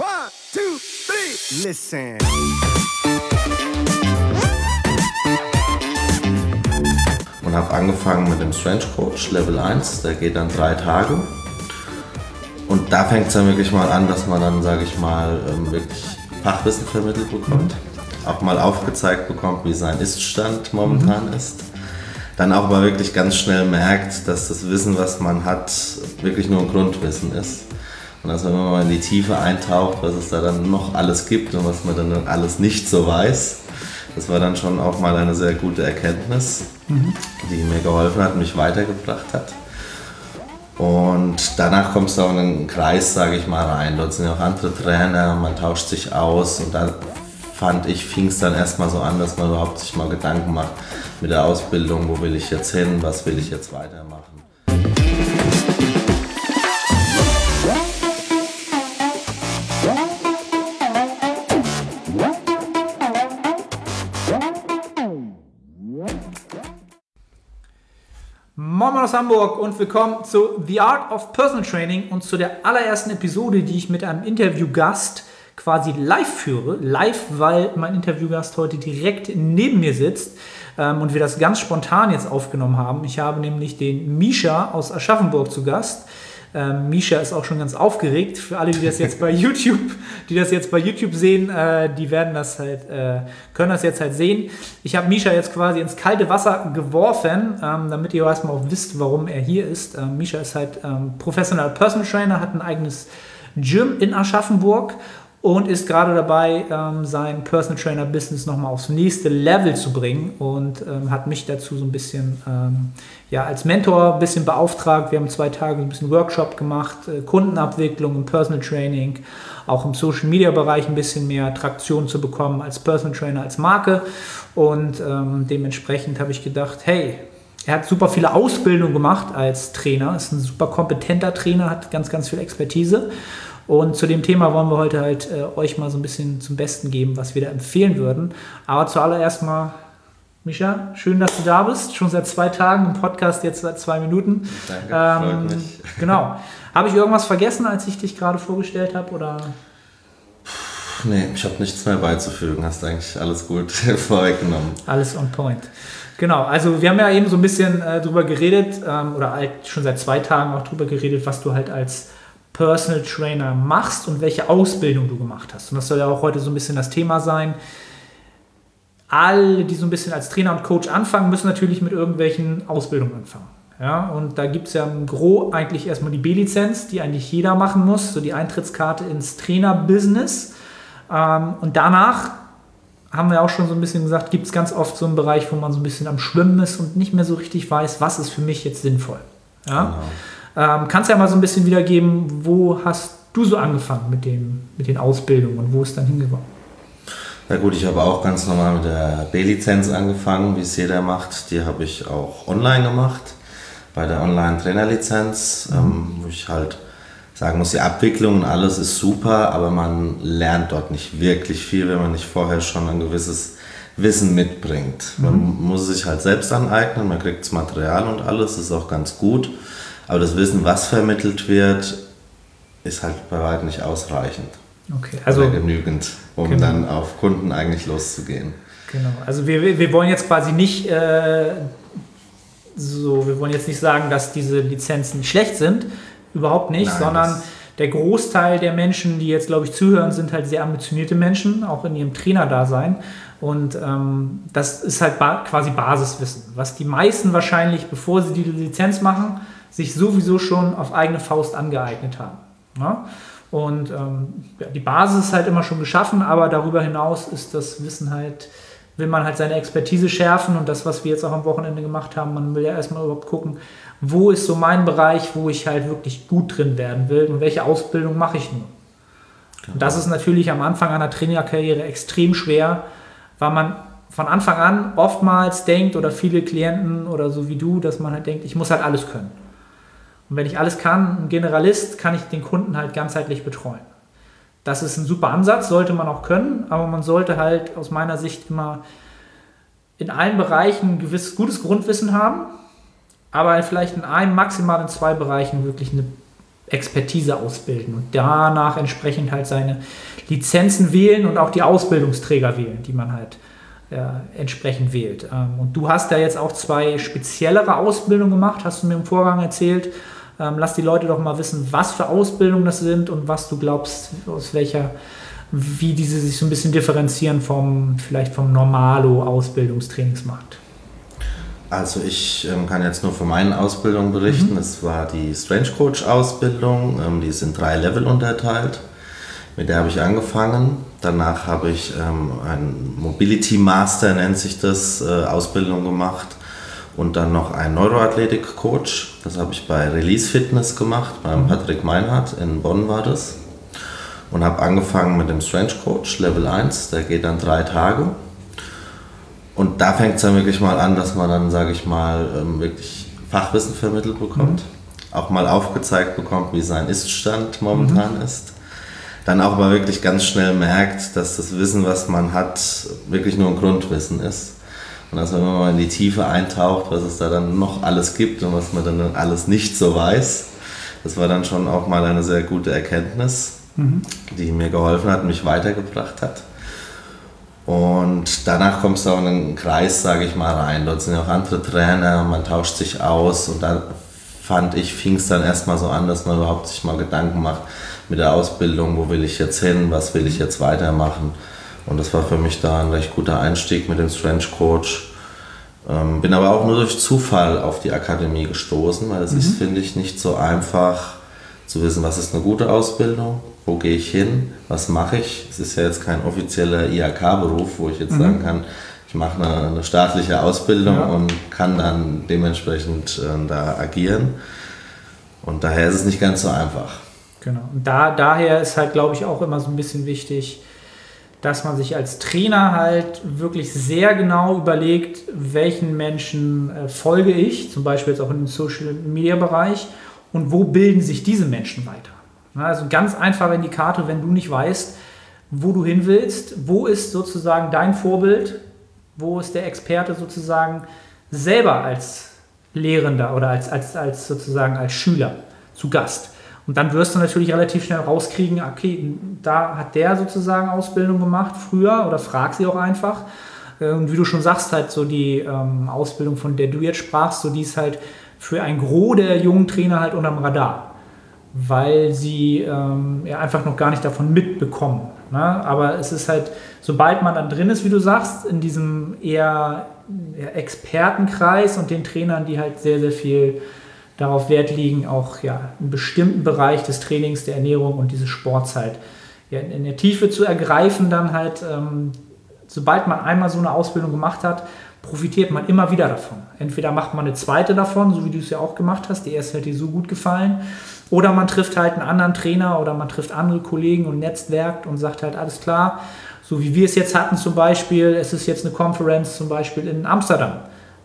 One, two, three. Listen. Und habe angefangen mit dem Strange Coach Level 1, der geht dann drei Tage. Und da fängt es dann wirklich mal an, dass man dann, sage ich mal, ähm, wirklich Fachwissen vermittelt bekommt. Auch mal aufgezeigt bekommt, wie sein Iststand momentan mhm. ist. Dann auch mal wirklich ganz schnell merkt, dass das Wissen, was man hat, wirklich nur ein Grundwissen ist. Und dass man immer mal in die Tiefe eintaucht, was es da dann noch alles gibt und was man dann alles nicht so weiß. Das war dann schon auch mal eine sehr gute Erkenntnis, mhm. die mir geholfen hat, mich weitergebracht hat. Und danach kommst du auch in einen Kreis, sage ich mal, rein. Dort sind ja auch andere Trainer, man tauscht sich aus und da fand ich, fing es dann erstmal so an, dass man überhaupt sich mal Gedanken macht mit der Ausbildung, wo will ich jetzt hin, was will ich jetzt weitermachen. Moin aus Hamburg und willkommen zu The Art of Personal Training und zu der allerersten Episode, die ich mit einem Interviewgast quasi live führe. Live, weil mein Interviewgast heute direkt neben mir sitzt ähm, und wir das ganz spontan jetzt aufgenommen haben. Ich habe nämlich den Misha aus Aschaffenburg zu Gast. Ähm, Misha ist auch schon ganz aufgeregt. Für alle, die das jetzt bei YouTube, die das jetzt bei YouTube sehen, äh, die werden das halt, äh, können das jetzt halt sehen. Ich habe Misha jetzt quasi ins kalte Wasser geworfen, ähm, damit ihr erstmal auch wisst, warum er hier ist. Ähm, Misha ist halt ähm, Professional Personal Trainer, hat ein eigenes Gym in Aschaffenburg und ist gerade dabei, ähm, sein Personal Trainer Business nochmal aufs nächste Level zu bringen und ähm, hat mich dazu so ein bisschen ähm, ja, als Mentor ein bisschen beauftragt. Wir haben zwei Tage ein bisschen Workshop gemacht, äh, Kundenabwicklung im Personal Training, auch im Social Media Bereich ein bisschen mehr Traktion zu bekommen als Personal Trainer, als Marke und ähm, dementsprechend habe ich gedacht, hey, er hat super viele Ausbildungen gemacht als Trainer, ist ein super kompetenter Trainer, hat ganz, ganz viel Expertise und zu dem Thema wollen wir heute halt äh, euch mal so ein bisschen zum Besten geben, was wir da empfehlen würden. Aber zuallererst mal, Micha, schön, dass du da bist. Schon seit zwei Tagen im Podcast, jetzt seit zwei Minuten. Danke, ähm, freut mich. Genau. Habe ich irgendwas vergessen, als ich dich gerade vorgestellt habe? Oder? Nee, ich habe nichts mehr beizufügen. Hast eigentlich alles gut vorweggenommen. Alles on point. Genau, also wir haben ja eben so ein bisschen äh, drüber geredet, ähm, oder halt schon seit zwei Tagen auch drüber geredet, was du halt als Personal Trainer machst und welche Ausbildung du gemacht hast. Und das soll ja auch heute so ein bisschen das Thema sein. Alle, die so ein bisschen als Trainer und Coach anfangen, müssen natürlich mit irgendwelchen Ausbildungen anfangen. Ja, und da gibt es ja im Gro eigentlich erstmal die B-Lizenz, die eigentlich jeder machen muss, so die Eintrittskarte ins Trainer-Business. Ähm, und danach haben wir auch schon so ein bisschen gesagt, gibt es ganz oft so einen Bereich, wo man so ein bisschen am Schwimmen ist und nicht mehr so richtig weiß, was ist für mich jetzt sinnvoll. Ja? Genau. Ähm, kannst ja mal so ein bisschen wiedergeben, wo hast du so angefangen mit, dem, mit den Ausbildungen und wo ist dann hingekommen? Na gut, ich habe auch ganz normal mit der B-Lizenz angefangen, wie es jeder macht. Die habe ich auch online gemacht, bei der Online-Trainerlizenz, mhm. ähm, wo ich halt sagen muss, die Abwicklung und alles ist super, aber man lernt dort nicht wirklich viel, wenn man nicht vorher schon ein gewisses Wissen mitbringt. Mhm. Man muss sich halt selbst aneignen, man kriegt das Material und alles, ist auch ganz gut. Aber das Wissen, was vermittelt wird, ist halt bei weitem nicht ausreichend. Okay, also Oder genügend, um genau. dann auf Kunden eigentlich loszugehen. Genau, also wir, wir wollen jetzt quasi nicht äh, so, wir wollen jetzt nicht sagen, dass diese Lizenzen schlecht sind, überhaupt nicht, Nein, sondern der Großteil der Menschen, die jetzt, glaube ich, zuhören, sind halt sehr ambitionierte Menschen, auch in ihrem Trainerdasein. Und ähm, das ist halt ba quasi Basiswissen, was die meisten wahrscheinlich, bevor sie die Lizenz machen, sich sowieso schon auf eigene Faust angeeignet haben. Ja? Und ähm, ja, die Basis ist halt immer schon geschaffen, aber darüber hinaus ist das Wissen halt, will man halt seine Expertise schärfen und das, was wir jetzt auch am Wochenende gemacht haben, man will ja erstmal überhaupt gucken, wo ist so mein Bereich, wo ich halt wirklich gut drin werden will und welche Ausbildung mache ich nur. Genau. Und das ist natürlich am Anfang einer Trainerkarriere extrem schwer, weil man von Anfang an oftmals denkt oder viele Klienten oder so wie du, dass man halt denkt, ich muss halt alles können. Und wenn ich alles kann, ein Generalist, kann ich den Kunden halt ganzheitlich betreuen. Das ist ein super Ansatz, sollte man auch können, aber man sollte halt aus meiner Sicht immer in allen Bereichen ein gewisses gutes Grundwissen haben, aber vielleicht in einem, maximal in zwei Bereichen wirklich eine Expertise ausbilden und danach entsprechend halt seine Lizenzen wählen und auch die Ausbildungsträger wählen, die man halt äh, entsprechend wählt. Ähm, und du hast da jetzt auch zwei speziellere Ausbildungen gemacht, hast du mir im Vorgang erzählt. Ähm, lass die Leute doch mal wissen, was für Ausbildungen das sind und was du glaubst, aus welcher, wie diese sich so ein bisschen differenzieren vom, vielleicht vom Normalo-Ausbildungstrainingsmarkt. Also ich ähm, kann jetzt nur von meinen Ausbildungen berichten. Es war die Strange Coach Ausbildung, ähm, die ist in drei Level unterteilt. Mit der habe ich angefangen. Danach habe ich ähm, ein Mobility Master, nennt sich das, äh, Ausbildung gemacht. Und dann noch ein Neuroathletik Coach. Das habe ich bei Release Fitness gemacht, beim Patrick Meinhardt in Bonn war das. Und habe angefangen mit dem Strange Coach Level 1. Der geht dann drei Tage. Und da fängt es dann wirklich mal an, dass man dann, sage ich mal, ähm, wirklich Fachwissen vermittelt bekommt. Auch mal aufgezeigt bekommt, wie sein Iststand momentan ist. Dann auch mal wirklich ganz schnell merkt, dass das Wissen, was man hat, wirklich nur ein Grundwissen ist. Und dass man, wenn man mal in die Tiefe eintaucht, was es da dann noch alles gibt und was man dann alles nicht so weiß, das war dann schon auch mal eine sehr gute Erkenntnis, die mir geholfen hat, mich weitergebracht hat. Und danach kommst du auch in einen Kreis, sage ich mal, rein. Dort sind ja auch andere Trainer, man tauscht sich aus und dann fand ich, fing es dann erstmal so an, dass man überhaupt sich mal Gedanken macht mit der Ausbildung, wo will ich jetzt hin, was will ich jetzt weitermachen. Und das war für mich da ein recht guter Einstieg mit dem Strange Coach. Ähm, bin aber auch nur durch Zufall auf die Akademie gestoßen, weil es ist, finde ich, nicht so einfach zu wissen, was ist eine gute Ausbildung, wo gehe ich hin, was mache ich. Es ist ja jetzt kein offizieller IHK-Beruf, wo ich jetzt sagen kann, ich mache eine, eine staatliche Ausbildung Ja. und kann dann dementsprechend äh, da agieren. Und daher ist es nicht ganz so einfach. Genau. Und da, daher ist halt, glaube ich, auch immer so ein bisschen wichtig, dass man sich als Trainer halt wirklich sehr genau überlegt, welchen Menschen äh, folge ich, zum Beispiel jetzt auch im Social Media Bereich, und wo bilden sich diese Menschen weiter. Also ganz einfacher Indikator, wenn du nicht weißt, wo du hin willst, wo ist sozusagen dein Vorbild, wo ist der Experte sozusagen selber als Lehrender oder als, als, als sozusagen als Schüler zu Gast. Und dann wirst du natürlich relativ schnell rauskriegen, okay, da hat der sozusagen Ausbildung gemacht früher oder frag sie auch einfach. Äh, Und wie du schon sagst, halt so die ähm, Ausbildung, von der du jetzt sprachst, so die ist halt für ein Gros der jungen Trainer halt unterm Radar, weil sie ähm, ja, einfach noch gar nicht davon mitbekommen. Ne? Aber es ist halt, sobald man dann drin ist, wie du sagst, in diesem eher, eher Expertenkreis und den Trainern, die halt sehr, sehr viel darauf Wert legen, auch ja, einen bestimmten Bereich des Trainings, der Ernährung und diese Sportzeit ja, in der Tiefe zu ergreifen, dann halt, ähm, sobald man einmal so eine Ausbildung gemacht hat, profitiert man immer wieder davon. Entweder macht man eine zweite davon, so wie du es ja auch gemacht hast, die erste hat dir so gut gefallen, oder man trifft halt einen anderen Trainer oder man trifft andere Kollegen und netzwerkt und sagt halt, alles klar, so wie wir es jetzt hatten zum Beispiel, es ist jetzt eine Conference zum Beispiel in Amsterdam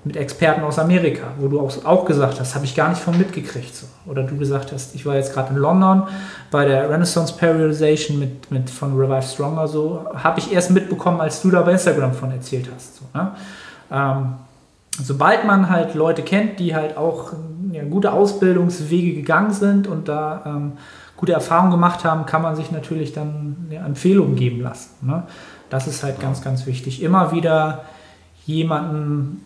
mit Experten aus Amerika, wo du auch, auch gesagt hast, habe ich gar nicht von mitgekriegt. So. Oder du gesagt hast, ich war jetzt gerade in London bei der Renaissance Periodization mit, mit von Revive Stronger, so habe ich erst mitbekommen, als du da bei Instagram von erzählt hast. So, ne? ähm, sobald man halt Leute kennt, die halt auch ja, gute Ausbildungswege gegangen sind und da ähm, gute Erfahrungen gemacht haben, kann man sich natürlich dann ja, Empfehlungen geben lassen. Ne? Das ist halt ganz, ganz wichtig. Immer wieder jemanden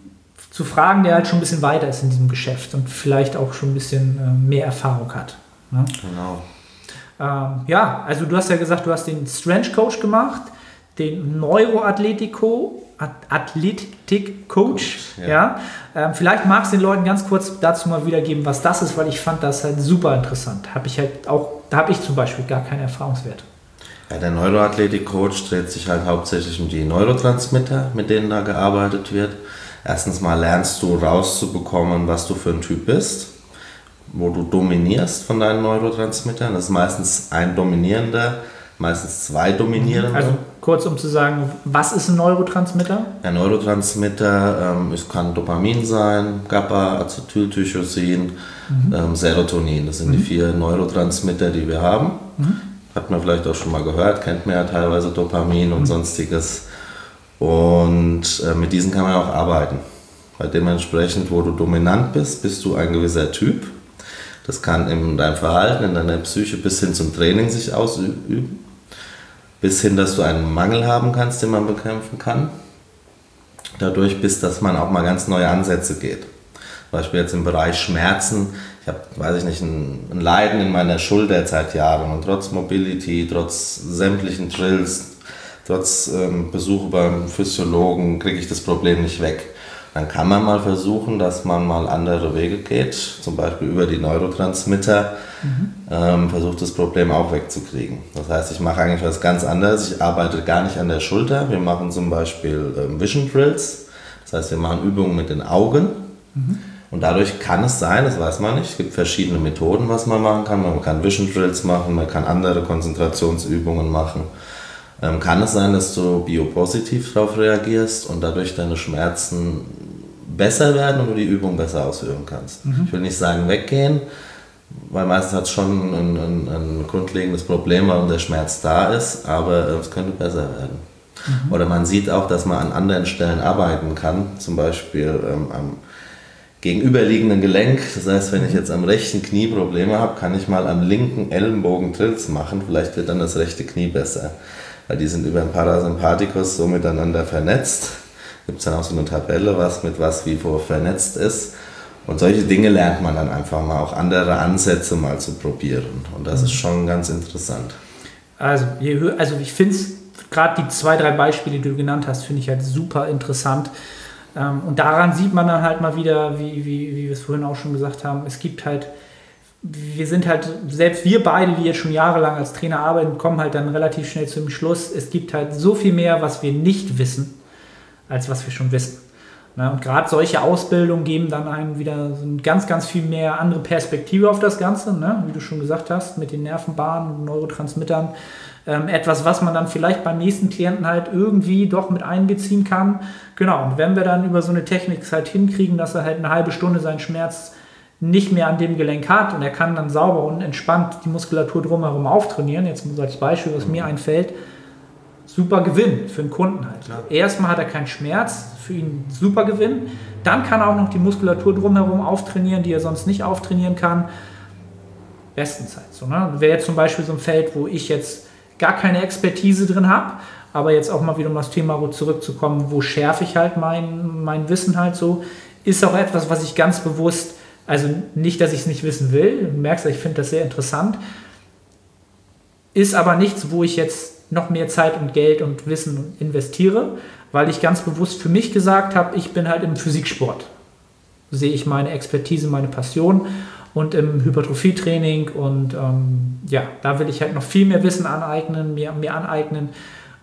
zu fragen, der halt schon ein bisschen weiter ist in diesem Geschäft und vielleicht auch schon ein bisschen äh, mehr Erfahrung hat. Ne? Genau. Ähm, ja, also du hast ja gesagt, du hast den Strength Coach gemacht, den Neuroathletico At- Athletik Coach. Ja. Ja. Ähm, vielleicht magst du den Leuten ganz kurz dazu mal wiedergeben, was das ist, weil ich fand das halt super interessant. Habe ich halt auch, da habe ich zum Beispiel gar keine Erfahrungswerte. Ja, der Neuroathletik-Coach dreht sich halt hauptsächlich um die Neurotransmitter, mit denen da gearbeitet wird. Erstens mal lernst du rauszubekommen, was du für ein Typ bist, wo du dominierst von deinen Neurotransmittern. Das ist meistens ein dominierender, meistens zwei dominierende. Also kurz um zu sagen, was ist ein Neurotransmitter? Ja, Neurotransmitter, ähm, es kann Dopamin sein, GABA, Acetyltyrosin, ähm, Serotonin. Das sind die vier Neurotransmitter, die wir haben. Hat man vielleicht auch schon mal gehört, kennt man ja teilweise Dopamin und sonstiges. Und äh, mit diesen kann man auch arbeiten. Weil dementsprechend, wo du dominant bist, bist du ein gewisser Typ. Das kann in deinem Verhalten, in deiner Psyche bis hin zum Training sich ausüben. Bis hin, dass du einen Mangel haben kannst, den man bekämpfen kann. Dadurch bis, dass man auch mal ganz neue Ansätze geht. Zum Beispiel jetzt im Bereich Schmerzen. Ich habe, weiß ich nicht, ein, Leiden in meiner Schulter seit Jahren und trotz Mobility, trotz sämtlichen Drills, trotz ähm, Besuche beim Physiologen kriege ich das Problem nicht weg. Dann kann man mal versuchen, dass man mal andere Wege geht, zum Beispiel über die Neurotransmitter, mhm. ähm, versucht das Problem auch wegzukriegen. Das heißt, ich mache eigentlich was ganz anderes. Ich arbeite gar nicht an der Schulter. Wir machen zum Beispiel ähm, Vision Drills. Das heißt, wir machen Übungen mit den Augen. Mhm. Und dadurch kann es sein, das weiß man nicht, es gibt verschiedene Methoden, was man machen kann. Man kann Vision Drills machen, man kann andere Konzentrationsübungen machen ähm, kann es sein, dass du biopositiv darauf reagierst und dadurch deine Schmerzen besser werden und du die Übung besser ausführen kannst. Mhm. Ich will nicht sagen weggehen, weil meistens hat es schon ein, ein, ein, grundlegendes Problem, warum der Schmerz da ist, aber äh, es könnte besser werden. Mhm. Oder man sieht auch, dass man an anderen Stellen arbeiten kann, zum Beispiel ähm, am gegenüberliegenden Gelenk. Das heißt, wenn ich jetzt am rechten Knie Probleme habe, kann ich mal am linken Ellenbogen Trills machen. Vielleicht wird dann das rechte Knie besser weil die sind über den Parasympathikus so miteinander vernetzt. Gibt es dann auch so eine Tabelle, was mit was wie wo vernetzt ist. Und solche Dinge lernt man dann einfach mal, auch andere Ansätze mal zu probieren. Und das ist schon ganz interessant. Also, also ich finde es, gerade die zwei, drei Beispiele, die du genannt hast, finde ich halt super interessant. Ähm, und daran sieht man dann halt mal wieder, wie, wie, wie wir es vorhin auch schon gesagt haben, es gibt halt wir sind halt, selbst wir beide, die jetzt schon jahrelang als Trainer arbeiten, kommen halt dann relativ schnell zum Schluss, es gibt halt so viel mehr, was wir nicht wissen, als was wir schon wissen. Und gerade solche Ausbildungen geben dann einem wieder so ganz, ganz viel mehr andere Perspektive auf das Ganze, ne? wie du schon gesagt hast, mit den Nervenbahnen und Neurotransmittern. Ähm, etwas, was man dann vielleicht beim nächsten Klienten halt irgendwie doch mit einbeziehen kann. Genau, und wenn wir dann über so eine Technik halt hinkriegen, dass er halt eine halbe Stunde seinen Schmerz nicht mehr an dem Gelenk hat und er kann dann sauber und entspannt die Muskulatur drumherum auftrainieren, jetzt als Beispiel, was mir einfällt, super Gewinn für den Kunden halt. Klar. Erstmal hat er keinen Schmerz, für ihn super Gewinn. Dann kann er auch noch die Muskulatur drumherum auftrainieren, die er sonst nicht auftrainieren kann. Bestens halt so. Ne? Wäre jetzt zum Beispiel so ein Feld, wo ich jetzt gar keine Expertise drin habe, aber jetzt auch mal wieder um das Thema zurückzukommen, wo schärfe ich halt mein, mein Wissen halt so, ist auch etwas, was ich ganz bewusst also nicht, dass ich es nicht wissen will. Du merkst, ich finde das sehr interessant. Ist aber nichts, wo ich jetzt noch mehr Zeit und Geld und Wissen investiere, weil ich ganz bewusst für mich gesagt habe, ich bin halt im Physiksport. Sehe ich meine Expertise, meine Passion und im Hypertrophietraining und ähm, ja, da will ich halt noch viel mehr Wissen aneignen, mir, mir aneignen.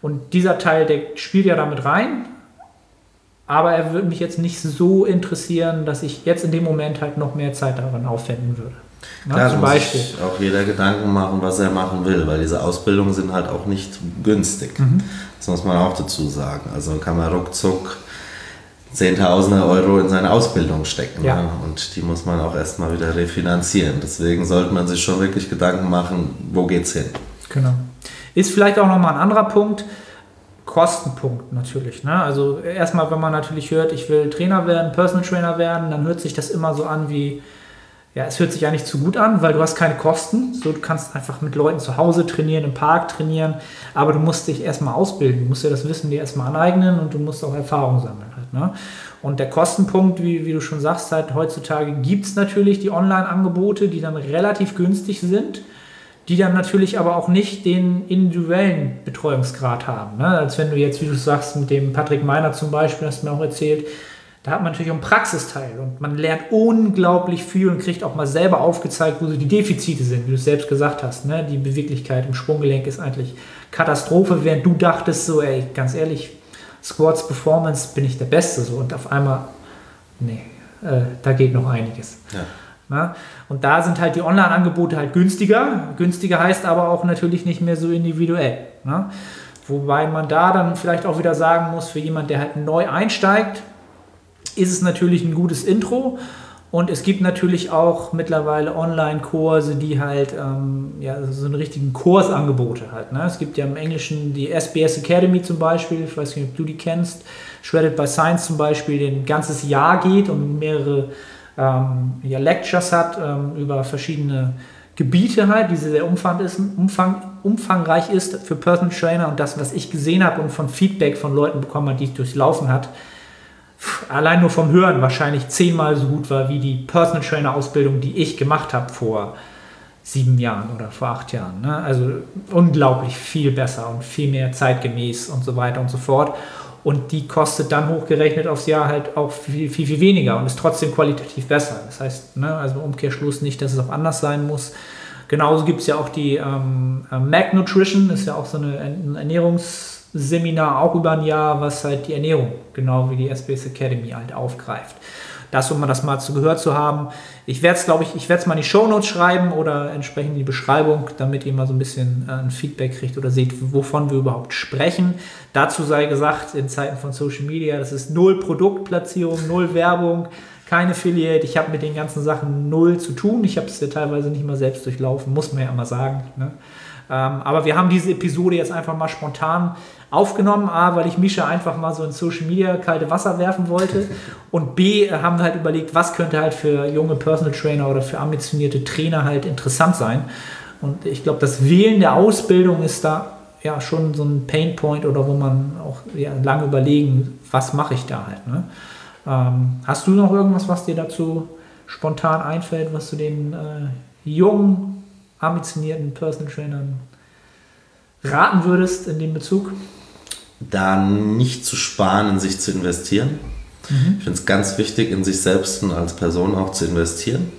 Und dieser Teil, der spielt ja damit rein, aber er würde mich jetzt nicht so interessieren, dass ich jetzt in dem Moment halt noch mehr Zeit daran aufwenden würde. Klar, zum Beispiel. Muss auch jeder Gedanken machen, was er machen will, weil diese Ausbildungen sind halt auch nicht günstig. Mhm. Das muss man auch dazu sagen. Also kann man ruckzuck Zehntausende Euro in seine Ausbildung stecken. Ja. Ne? Und die muss man auch erstmal wieder refinanzieren. Deswegen sollte man sich schon wirklich Gedanken machen, wo geht's hin. Genau. Ist vielleicht auch nochmal ein anderer Punkt Kostenpunkt natürlich. Ne? Also erstmal, wenn man natürlich hört, ich will Trainer werden, Personal Trainer werden, dann hört sich das immer so an wie, ja, es hört sich ja nicht zu gut an, weil du hast keine Kosten. So, du kannst einfach mit Leuten zu Hause trainieren, im Park trainieren, aber du musst dich erstmal ausbilden. Du musst dir das Wissen dir erstmal aneignen und du musst auch Erfahrung sammeln. Halt, ne? Und der Kostenpunkt, wie, wie du schon sagst, halt heutzutage gibt es natürlich die Online-Angebote, die dann relativ günstig sind die dann natürlich aber auch nicht den individuellen Betreuungsgrad haben. Ne? Als wenn du jetzt, wie du sagst, mit dem Patrick Meiner zum Beispiel, hast du mir auch erzählt, da hat man natürlich auch einen Praxisteil und man lernt unglaublich viel und kriegt auch mal selber aufgezeigt, wo so die Defizite sind, wie du es selbst gesagt hast. Ne? Die Beweglichkeit im Sprunggelenk ist eigentlich Katastrophe, während du dachtest, so, ey, ganz ehrlich, Squats Performance bin ich der Beste so und auf einmal, nee, äh, da geht noch einiges. Ja. Na? Und da sind halt die Online-Angebote halt günstiger. Günstiger heißt aber auch natürlich nicht mehr so individuell. Na? Wobei man da dann vielleicht auch wieder sagen muss, für jemand, der halt neu einsteigt, ist es natürlich ein gutes Intro. Und es gibt natürlich auch mittlerweile Online-Kurse, die halt ähm, ja, so einen richtigen Kursangebote halt. Ne? Es gibt ja im Englischen die SBS Academy zum Beispiel, ich weiß nicht, ob du die kennst, Shredded by Science zum Beispiel, die ein ganzes Jahr geht und mehrere ähm, ja, Lectures hat ähm, über verschiedene Gebiete halt, die sehr umfang ist, umfang, umfangreich ist für Personal Trainer und das, was ich gesehen habe und von Feedback von Leuten bekommen habe, die ich durchlaufen hat, allein nur vom Hören wahrscheinlich zehnmal so gut war wie die Personal Trainer Ausbildung, die ich gemacht habe vor sieben Jahren oder vor acht Jahren. Ne? Also unglaublich viel besser und viel mehr zeitgemäß und so weiter und so fort. Und die kostet dann hochgerechnet aufs Jahr halt auch viel, viel, viel weniger und ist trotzdem qualitativ besser. Das heißt, ne, also Umkehrschluss nicht, dass es auch anders sein muss. Genauso gibt es ja auch die ähm, äh, Mac Nutrition, ist ja auch so eine, ein Ernährungsseminar, auch über ein Jahr, was halt die Ernährung, genau wie die SBS Academy halt aufgreift. Das, um das mal zu gehört zu haben. Ich werde es, glaube ich, ich werde es mal in die Show Notes schreiben oder entsprechend in die Beschreibung, damit ihr mal so ein bisschen äh, ein Feedback kriegt oder seht, wovon wir überhaupt sprechen. Dazu sei gesagt, in Zeiten von Social Media, das ist null Produktplatzierung, null Werbung, kein Affiliate. Ich habe mit den ganzen Sachen null zu tun. Ich habe es ja teilweise nicht mal selbst durchlaufen, muss man ja immer sagen. Ne? Ähm, aber wir haben diese Episode jetzt einfach mal spontan aufgenommen. A, weil ich Misha einfach mal so in Social Media kalte Wasser werfen wollte. Und B, haben wir halt überlegt, was könnte halt für junge Personal Trainer oder für ambitionierte Trainer halt interessant sein. Und ich glaube, das Wählen der Ausbildung ist da ja schon so ein Painpoint oder wo man auch ja, lange überlegen, was mache ich da halt. Ne? Ähm, hast du noch irgendwas, was dir dazu spontan einfällt, was du den äh, jungen, ambitionierten Personal Trainern raten würdest in dem Bezug? Da nicht zu sparen, in sich zu investieren. Mhm. Ich finde es ganz wichtig, in sich selbst und als Person auch zu investieren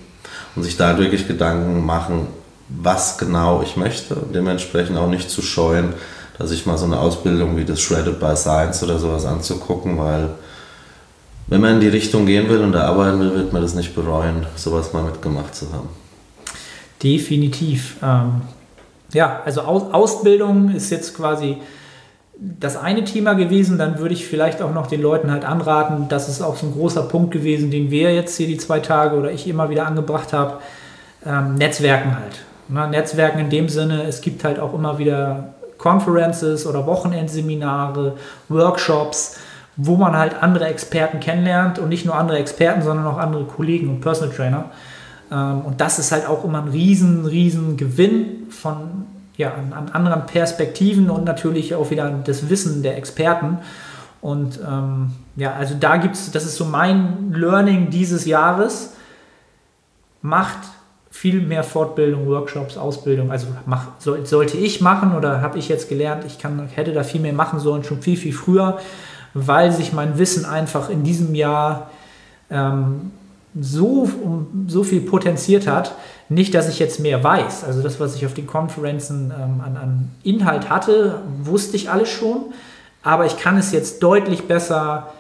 und sich da wirklich Gedanken machen, was genau ich möchte und dementsprechend auch nicht zu scheuen, dass ich mal so eine Ausbildung wie das Shredded by Science oder sowas anzugucken, weil wenn man in die Richtung gehen will und da arbeiten will, wird man das nicht bereuen, sowas mal mitgemacht zu haben. Definitiv. Ähm, ja, also Aus Ausbildung ist jetzt quasi das eine Thema gewesen. Dann würde ich vielleicht auch noch den Leuten halt anraten, das ist auch so ein großer Punkt gewesen, den wir jetzt hier die zwei Tage oder ich immer wieder angebracht habe. Ähm, Netzwerken halt. Na, Netzwerken in dem Sinne, es gibt halt auch immer wieder Conferences oder Wochenendseminare, Workshops wo man halt andere Experten kennenlernt und nicht nur andere Experten, sondern auch andere Kollegen und Personal Trainer. Ähm, und das ist halt auch immer ein riesen, riesen Gewinn von, ja, an, an anderen Perspektiven und natürlich auch wieder das Wissen der Experten. Und ähm, ja, also da gibt es, das ist so mein Learning dieses Jahres. Macht viel mehr Fortbildung, Workshops, Ausbildung. Also mach, soll, sollte ich machen oder habe ich jetzt gelernt, ich kann, hätte da viel mehr machen sollen, schon viel, viel früher weil sich mein Wissen einfach in diesem Jahr ähm, so, um, so viel potenziert hat. Nicht, dass ich jetzt mehr weiß. Also das, was ich auf den Konferenzen ähm, an, an Inhalt hatte, wusste ich alles schon. Aber ich kann es jetzt deutlich besser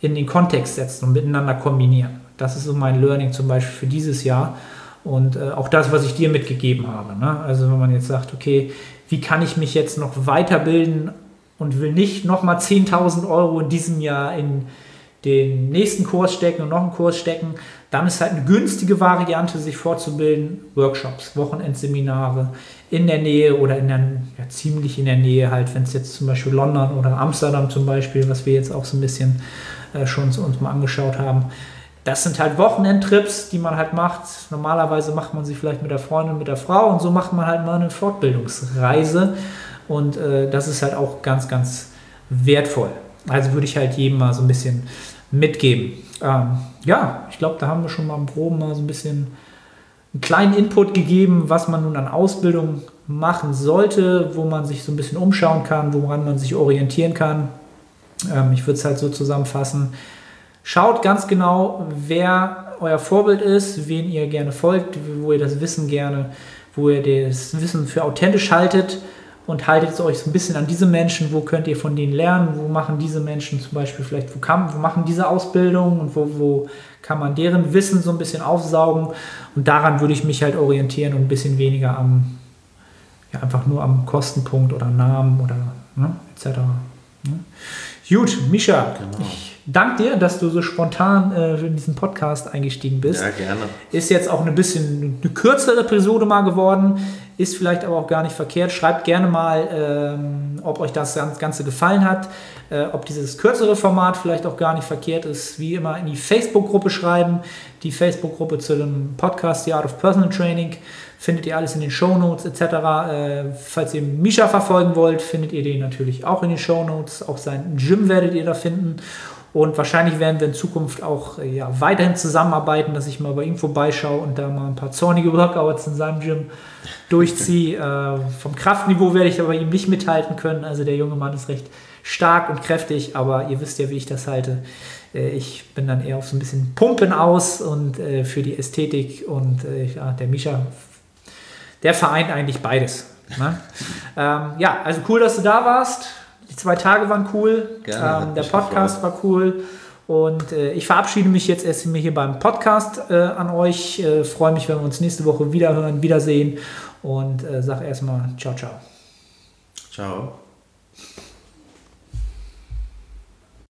in den Kontext setzen und miteinander kombinieren. Das ist so mein Learning zum Beispiel für dieses Jahr. Und äh, auch das, was ich dir mitgegeben habe. Ne? Also wenn man jetzt sagt, okay, wie kann ich mich jetzt noch weiterbilden und will nicht nochmal 10.000 Euro in diesem Jahr in den nächsten Kurs stecken und noch einen Kurs stecken, dann ist halt eine günstige Variante, sich fortzubilden, Workshops, Wochenendseminare in der Nähe oder in der, ja, ziemlich in der Nähe, halt, wenn es jetzt zum Beispiel London oder Amsterdam zum Beispiel, was wir jetzt auch so ein bisschen äh, schon zu uns mal angeschaut haben. Das sind halt Wochenendtrips, die man halt macht. Normalerweise macht man sie vielleicht mit der Freundin, mit der Frau und so macht man halt mal eine Fortbildungsreise. Und äh, das ist halt auch ganz, ganz wertvoll. Also würde ich halt jedem mal so ein bisschen mitgeben. Ähm, ja, ich glaube, da haben wir schon mal im Proben mal so ein bisschen einen kleinen Input gegeben, was man nun an Ausbildung machen sollte, wo man sich so ein bisschen umschauen kann, woran man sich orientieren kann. Ähm, ich würde es halt so zusammenfassen. Schaut ganz genau, wer euer Vorbild ist, wen ihr gerne folgt, wo ihr das Wissen gerne, wo ihr das Wissen für authentisch haltet und haltet euch so ein bisschen an diese Menschen, wo könnt ihr von denen lernen, wo machen diese Menschen zum Beispiel vielleicht, wo, kann, wo machen diese Ausbildung und wo, wo kann man deren Wissen so ein bisschen aufsaugen und daran würde ich mich halt orientieren und ein bisschen weniger am, ja, einfach nur am Kostenpunkt oder Namen oder ne, etc. Ne? Gut, Misha, genau. ich danke dir, dass du so spontan äh, in diesen Podcast eingestiegen bist. Ja, gerne. Ist jetzt auch ein bisschen eine kürzere Episode mal geworden, ist vielleicht aber auch gar nicht verkehrt. Schreibt gerne mal, ähm, ob euch das Ganze gefallen hat, äh, ob dieses kürzere Format vielleicht auch gar nicht verkehrt ist. Wie immer in die Facebook-Gruppe schreiben, die Facebook-Gruppe zu dem Podcast The Art of Personal Training. Findet ihr alles in den Show Notes etc. Äh, falls ihr Misha verfolgen wollt, findet ihr den natürlich auch in den Show Notes. Auch sein Gym werdet ihr da finden. Und wahrscheinlich werden wir in Zukunft auch äh, ja, weiterhin zusammenarbeiten, dass ich mal bei ihm vorbeischaue und da mal ein paar zornige Workouts in seinem Gym durchziehe. äh, vom Kraftniveau werde ich aber ihm nicht mithalten können. Also der junge Mann ist recht stark und kräftig, aber ihr wisst ja, wie ich das halte. Äh, ich bin dann eher auf so ein bisschen Pumpen aus und äh, für die Ästhetik und äh, ja, der Misha der vereint eigentlich beides. Ne? ähm, ja, also cool, dass du da warst. Die zwei Tage waren cool. Gerne, ähm, der Podcast war cool. Und äh, ich verabschiede mich jetzt erst hier beim Podcast äh, an euch. Äh, Freue mich, wenn wir uns nächste Woche wiederhören, wiedersehen. Und äh, sage erstmal ciao, ciao. Ciao.